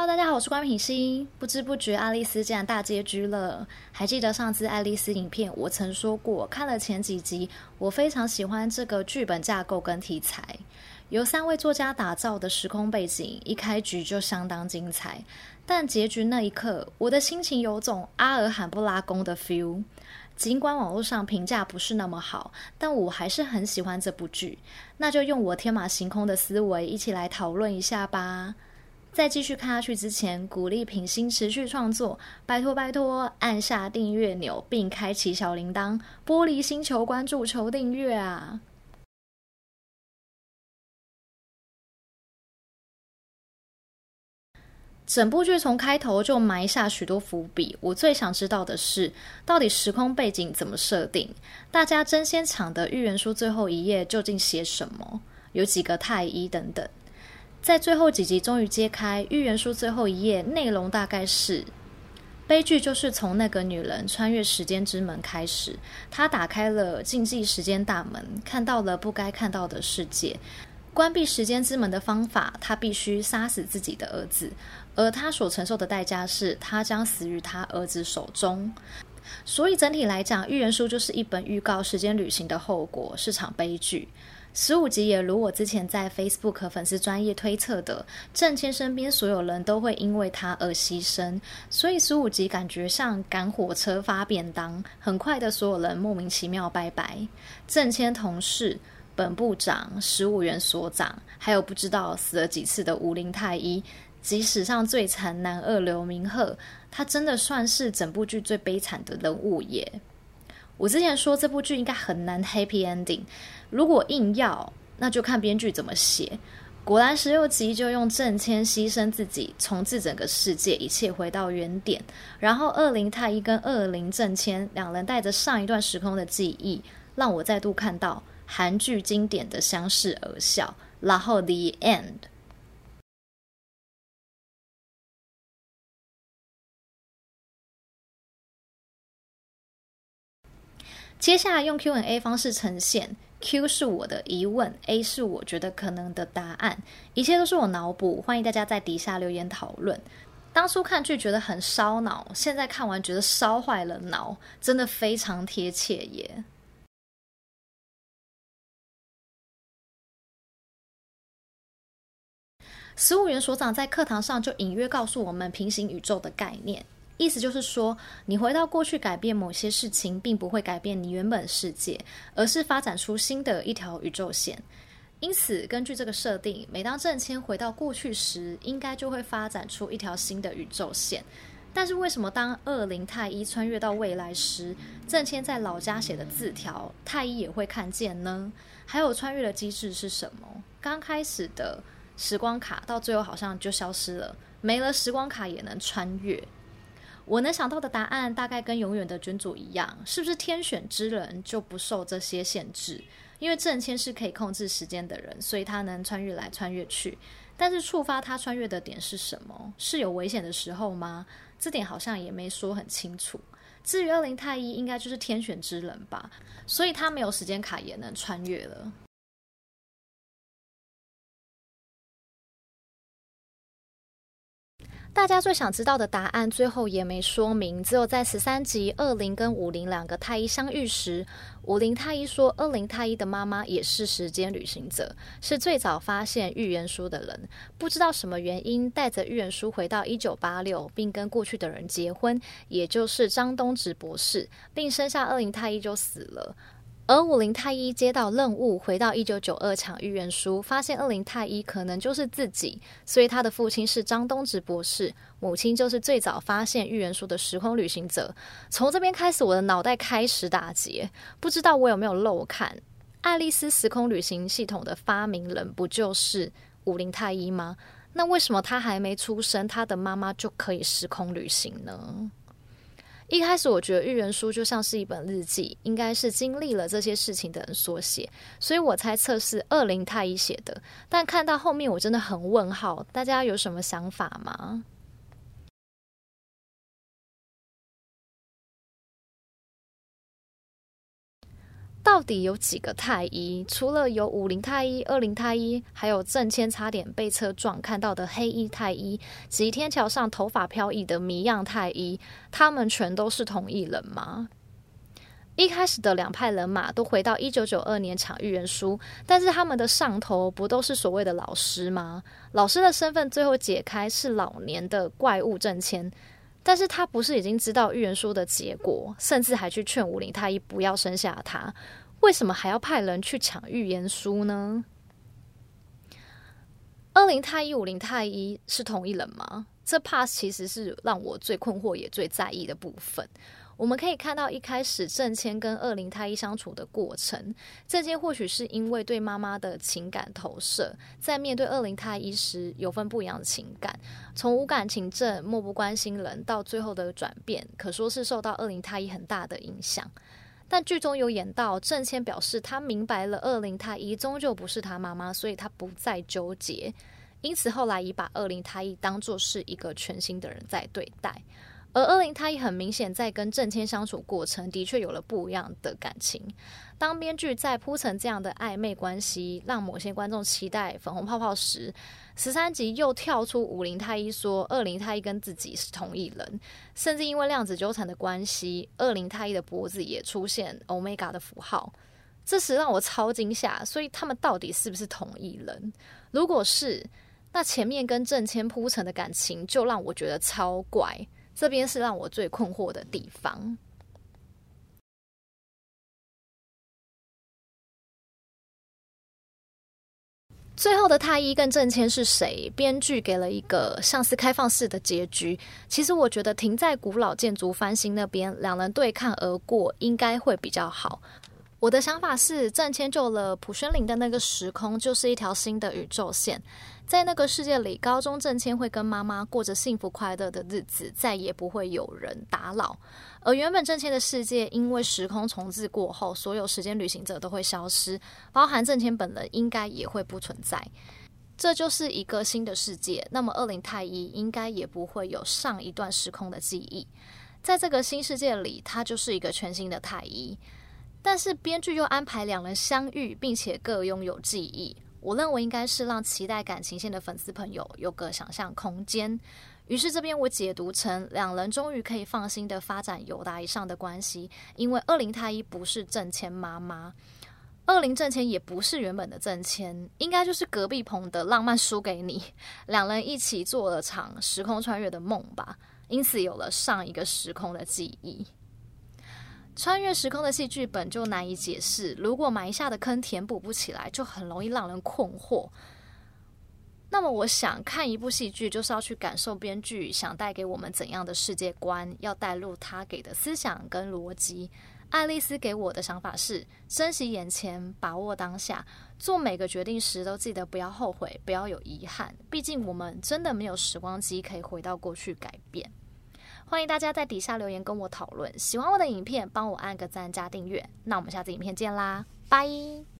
Hello，大家好，我是关品欣。不知不觉，爱丽丝竟然大结局了。还记得上次爱丽丝影片，我曾说过，看了前几集，我非常喜欢这个剧本架构跟题材。由三位作家打造的时空背景，一开局就相当精彩。但结局那一刻，我的心情有种阿尔罕布拉宫的 feel。尽管网络上评价不是那么好，但我还是很喜欢这部剧。那就用我天马行空的思维，一起来讨论一下吧。在继续看下去之前，鼓励品心持续创作，拜托拜托，按下订阅钮并开启小铃铛，玻璃心求关注求订阅啊！整部剧从开头就埋下许多伏笔，我最想知道的是，到底时空背景怎么设定？大家争先抢的预言书最后一页究竟写什么？有几个太医等等？在最后几集，终于揭开预言书最后一页，内容大概是：悲剧就是从那个女人穿越时间之门开始，她打开了禁忌时间大门，看到了不该看到的世界。关闭时间之门的方法，她必须杀死自己的儿子，而她所承受的代价是，她将死于她儿子手中。所以整体来讲，预言书就是一本预告时间旅行的后果，是场悲剧。十五集也如我之前在 Facebook 粉丝专业推测的，郑谦身边所有人都会因为他而牺牲，所以十五集感觉像赶火车发便当，很快的所有人莫名其妙拜拜。郑谦同事、本部长、十五元所长，还有不知道死了几次的武林太医，即史上最惨男二刘明赫，他真的算是整部剧最悲惨的人物耶。我之前说这部剧应该很难 happy ending，如果硬要，那就看编剧怎么写。果然十六集就用郑谦牺牲自己，重置整个世界，一切回到原点。然后二零太一跟二零郑谦两人带着上一段时空的记忆，让我再度看到韩剧经典的相视而笑。然后 the end。接下来用 Q&A 方式呈现，Q 是我的疑问，A 是我觉得可能的答案，一切都是我脑补，欢迎大家在底下留言讨论。当初看剧觉得很烧脑，现在看完觉得烧坏了脑，真的非常贴切耶。十五元所长在课堂上就隐约告诉我们平行宇宙的概念。意思就是说，你回到过去改变某些事情，并不会改变你原本世界，而是发展出新的一条宇宙线。因此，根据这个设定，每当郑谦回到过去时，应该就会发展出一条新的宇宙线。但是，为什么当二灵太一穿越到未来时，郑谦在老家写的字条，太一也会看见呢？还有穿越的机制是什么？刚开始的时光卡，到最后好像就消失了，没了时光卡也能穿越。我能想到的答案大概跟永远的君主一样，是不是天选之人就不受这些限制？因为郑谦是可以控制时间的人，所以他能穿越来穿越去。但是触发他穿越的点是什么？是有危险的时候吗？这点好像也没说很清楚。至于二零太一，应该就是天选之人吧，所以他没有时间卡也能穿越了。大家最想知道的答案，最后也没说明。只有在十三集二灵跟五零两个太医相遇时，五零太医说，二灵太医的妈妈也是时间旅行者，是最早发现预言书的人。不知道什么原因，带着预言书回到一九八六，并跟过去的人结婚，也就是张东直博士，并生下二灵太医就死了。而五灵太一接到任务，回到一九九二抢预言书，发现二灵太一可能就是自己，所以他的父亲是张东直博士，母亲就是最早发现预言书的时空旅行者。从这边开始，我的脑袋开始打结，不知道我有没有漏看？爱丽丝时空旅行系统的发明人不就是五灵太一吗？那为什么他还没出生，他的妈妈就可以时空旅行呢？一开始我觉得预言书就像是一本日记，应该是经历了这些事情的人所写，所以我猜测是二灵太一写的。但看到后面我真的很问号，大家有什么想法吗？到底有几个太医？除了有武陵太医、二陵太医，还有郑谦差点被车撞看到的黑衣太医，及天桥上头发飘逸的谜样太医，他们全都是同一人吗？一开始的两派人马都回到一九九二年抢预言书，但是他们的上头不都是所谓的老师吗？老师的身份最后解开是老年的怪物郑谦。但是他不是已经知道预言书的结果，甚至还去劝武林太医不要生下他，为什么还要派人去抢预言书呢？二零太一、五零太一是同一人吗？这 pass 其实是让我最困惑也最在意的部分。我们可以看到，一开始郑谦跟二陵太一相处的过程，郑谦或许是因为对妈妈的情感投射，在面对二陵太一时有份不一样的情感，从无感情症、漠不关心人到最后的转变，可说是受到二陵太一很大的影响。但剧中有演到，郑谦表示他明白了二陵太一终究不是他妈妈，所以他不再纠结，因此后来已把二陵太一当作是一个全新的人在对待。而二陵太一很明显在跟郑谦相处过程，的确有了不一样的感情。当编剧在铺陈这样的暧昧关系，让某些观众期待粉红泡泡时，十三集又跳出武陵太一说二陵太一跟自己是同一人，甚至因为量子纠缠的关系，二陵太一的脖子也出现 Omega 的符号。这时让我超惊吓，所以他们到底是不是同一人？如果是，那前面跟郑谦铺陈的感情就让我觉得超怪。这边是让我最困惑的地方。最后的太医跟郑谦是谁？编剧给了一个像是开放式的结局。其实我觉得停在古老建筑翻新那边，两人对抗而过，应该会比较好。我的想法是，郑谦救了朴宣林的那个时空，就是一条新的宇宙线。在那个世界里，高中郑谦会跟妈妈过着幸福快乐的日子，再也不会有人打扰。而原本郑谦的世界，因为时空重置过后，所有时间旅行者都会消失，包含郑谦本人，应该也会不存在。这就是一个新的世界。那么二陵太一应该也不会有上一段时空的记忆。在这个新世界里，他就是一个全新的太一。但是编剧又安排两人相遇，并且各拥有记忆。我认为应该是让期待感情线的粉丝朋友有个想象空间。于是这边我解读成两人终于可以放心的发展友达以上的关系，因为二陵太一不是郑谦妈妈，二陵郑谦也不是原本的郑谦，应该就是隔壁棚的浪漫输给你，两人一起做了场时空穿越的梦吧，因此有了上一个时空的记忆。穿越时空的戏剧本就难以解释，如果埋下的坑填补不起来，就很容易让人困惑。那么，我想看一部戏剧，就是要去感受编剧想带给我们怎样的世界观，要带入他给的思想跟逻辑。爱丽丝给我的想法是：珍惜眼前，把握当下，做每个决定时都记得不要后悔，不要有遗憾。毕竟，我们真的没有时光机可以回到过去改变。欢迎大家在底下留言跟我讨论，喜欢我的影片，帮我按个赞加订阅。那我们下次影片见啦，拜。